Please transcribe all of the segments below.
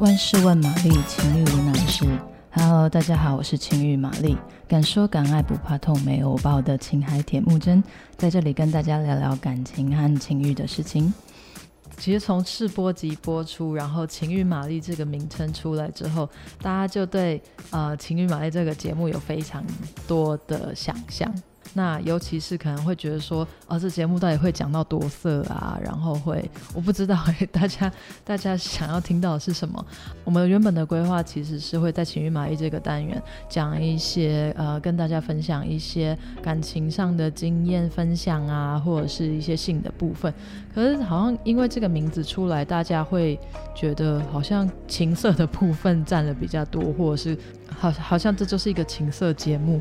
万事问玛丽，情欲无难事。Hello，大家好，我是情欲玛丽，敢说敢爱不怕痛，没有把我的情海铁木真，在这里跟大家聊聊感情和情欲的事情。其实从试播集播出，然后情欲玛丽这个名称出来之后，大家就对呃情欲玛丽这个节目有非常多的想象。那尤其是可能会觉得说，哦，这节目到底会讲到多色啊？然后会，我不知道，大家大家想要听到的是什么？我们原本的规划其实是会在情欲玛丽这个单元讲一些，呃，跟大家分享一些感情上的经验分享啊，或者是一些性的部分。可是好像因为这个名字出来，大家会觉得好像情色的部分占了比较多，或者是好好像这就是一个情色节目。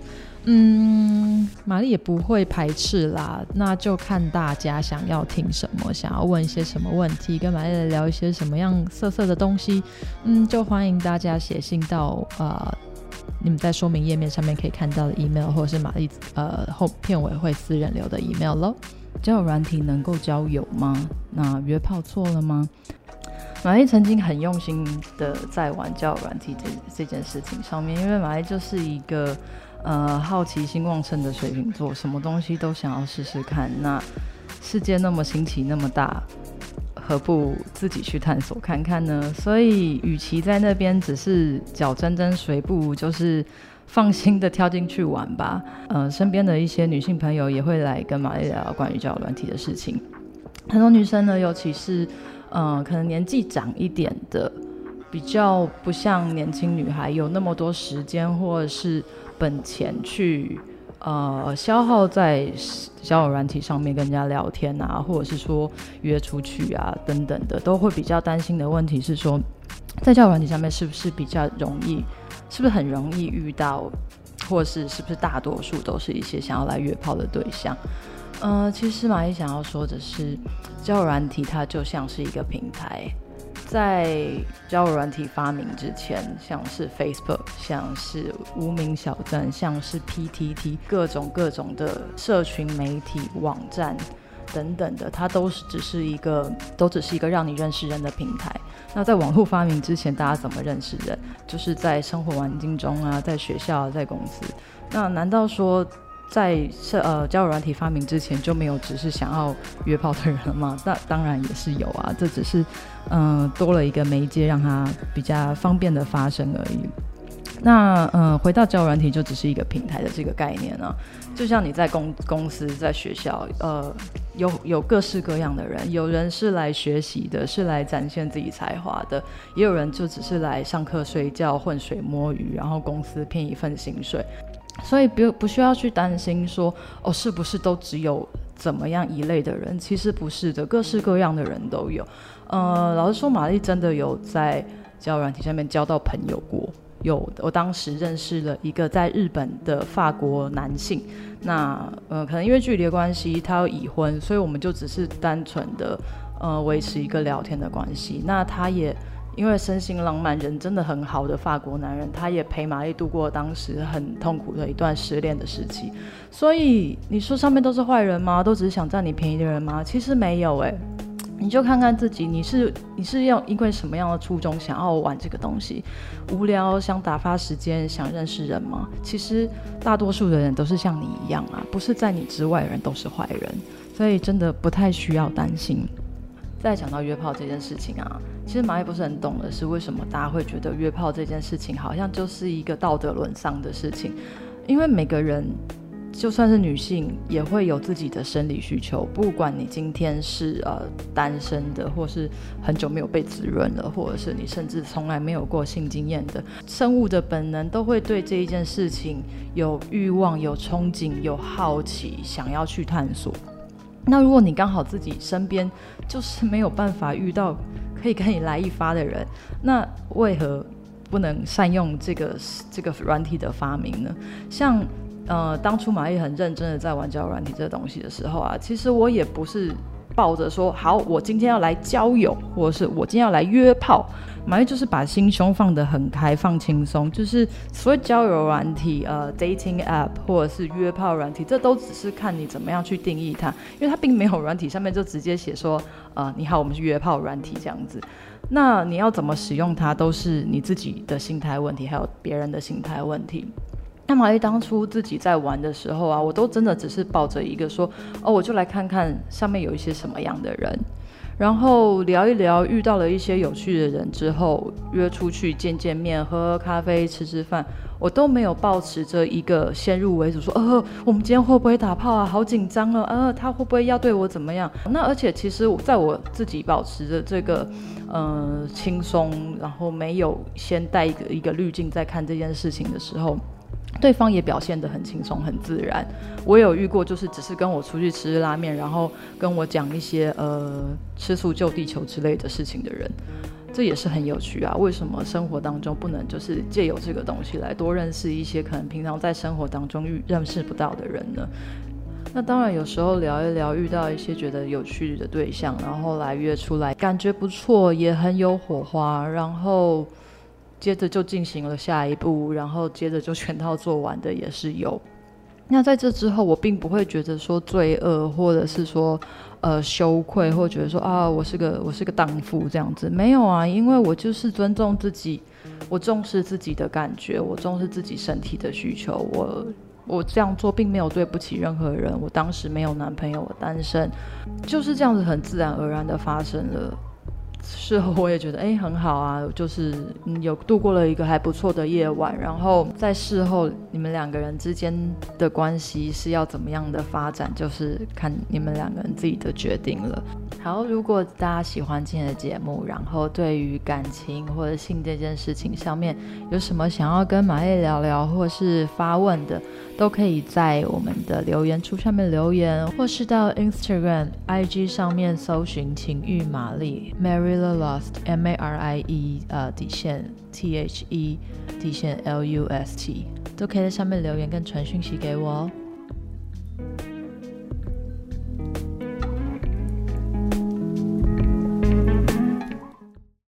嗯，玛丽也不会排斥啦，那就看大家想要听什么，想要问一些什么问题，跟玛丽聊一些什么样色色的东西。嗯，就欢迎大家写信到呃，你们在说明页面上面可以看到的 email，或者是玛丽呃后片尾会私人留的 email 喽。交友软体能够交友吗？那约炮错了吗？玛丽曾经很用心的在玩交友软体这这件事情上面，因为玛丽就是一个。呃，好奇心旺盛的水瓶座，什么东西都想要试试看。那世界那么新奇，那么大，何不自己去探索看看呢？所以，与其在那边只是脚沾沾水，不如就是放心的跳进去玩吧。呃，身边的一些女性朋友也会来跟玛丽聊关于交友软体的事情。很多女生呢，尤其是呃，可能年纪长一点的，比较不像年轻女孩有那么多时间，或者是。本钱去呃消耗在交友软体上面跟人家聊天啊，或者是说约出去啊等等的，都会比较担心的问题是说，在交友软体上面是不是比较容易，是不是很容易遇到，或是是不是大多数都是一些想要来约炮的对象？呃，其实玛丽想要说的是，交友软体它就像是一个平台。在交友软体发明之前，像是 Facebook，像是无名小站，像是 PTT，各种各种的社群媒体网站等等的，它都是只是一个，都只是一个让你认识人的平台。那在网络发明之前，大家怎么认识人？就是在生活环境中啊，在学校，在公司。那难道说？在社呃交友软体发明之前就没有只是想要约炮的人了吗？那当然也是有啊，这只是嗯、多了一个媒介让它比较方便的发生而已。那嗯、回到交友软体就只是一个平台的这个概念啊，就像你在公公司在学校呃有有各式各样的人，有人是来学习的，是来展现自己才华的，也有人就只是来上课睡觉浑水摸鱼，然后公司骗一份薪水。所以不不需要去担心说哦，是不是都只有怎么样一类的人？其实不是的，各式各样的人都有。呃，老实说，玛丽真的有在交友软体上面交到朋友过。有，我当时认识了一个在日本的法国男性。那呃，可能因为距离的关系，他要已婚，所以我们就只是单纯的呃维持一个聊天的关系。那他也。因为生性浪漫，人真的很好的法国男人，他也陪玛丽度过当时很痛苦的一段失恋的时期。所以你说上面都是坏人吗？都只是想占你便宜的人吗？其实没有哎，你就看看自己，你是你是要因为什么样的初衷想要玩这个东西？无聊想打发时间，想认识人吗？其实大多数的人都是像你一样啊，不是在你之外的人都是坏人，所以真的不太需要担心。再讲到约炮这件事情啊，其实马也不是很懂的是，为什么大家会觉得约炮这件事情好像就是一个道德沦丧的事情？因为每个人，就算是女性，也会有自己的生理需求。不管你今天是呃单身的，或是很久没有被滋润了，或者是你甚至从来没有过性经验的，生物的本能都会对这一件事情有欲望、有憧憬、有好奇，想要去探索。那如果你刚好自己身边就是没有办法遇到可以跟你来一发的人，那为何不能善用这个这个软体的发明呢？像呃当初玛丽很认真的在玩交友软体这个东西的时候啊，其实我也不是。抱着说好，我今天要来交友，或者是我今天要来约炮，玛丽就是把心胸放得很开放轻松，就是所谓交友软体，呃，dating app 或者是约炮软体，这都只是看你怎么样去定义它，因为它并没有软体上面就直接写说，呃，你好，我们是约炮软体这样子。那你要怎么使用它，都是你自己的心态问题，还有别人的心态问题。那么当初自己在玩的时候啊，我都真的只是抱着一个说，哦，我就来看看上面有一些什么样的人，然后聊一聊，遇到了一些有趣的人之后，约出去见见面，喝喝咖啡，吃吃饭，我都没有抱持着一个先入为主说，呃，我们今天会不会打炮啊？好紧张啊！呃，他会不会要对我怎么样？那而且其实在我自己保持着这个，呃，轻松，然后没有先带一个一个滤镜在看这件事情的时候。对方也表现得很轻松、很自然。我有遇过，就是只是跟我出去吃拉面，然后跟我讲一些呃吃素救地球之类的事情的人，这也是很有趣啊。为什么生活当中不能就是借由这个东西来多认识一些可能平常在生活当中遇认识不到的人呢？那当然，有时候聊一聊，遇到一些觉得有趣的对象，然后来约出来，感觉不错，也很有火花，然后。接着就进行了下一步，然后接着就全套做完的也是有。那在这之后，我并不会觉得说罪恶，或者是说呃羞愧，或觉得说啊我是个我是个荡妇这样子，没有啊，因为我就是尊重自己，我重视自己的感觉，我重视自己身体的需求，我我这样做并没有对不起任何人。我当时没有男朋友，我单身，就是这样子很自然而然的发生了。事后我也觉得哎很好啊，就是有度过了一个还不错的夜晚。然后在事后你们两个人之间的关系是要怎么样的发展，就是看你们两个人自己的决定了。好，如果大家喜欢今天的节目，然后对于感情或者性这件事情上面有什么想要跟玛丽聊聊，或是发问的，都可以在我们的留言处上面留言，或是到 Instagram、IG 上面搜寻情欲玛丽 Mary Marie Lost，M A R I E，呃底线 T H E 底线 L U S T 都可以在上面留言跟传讯息给我哦。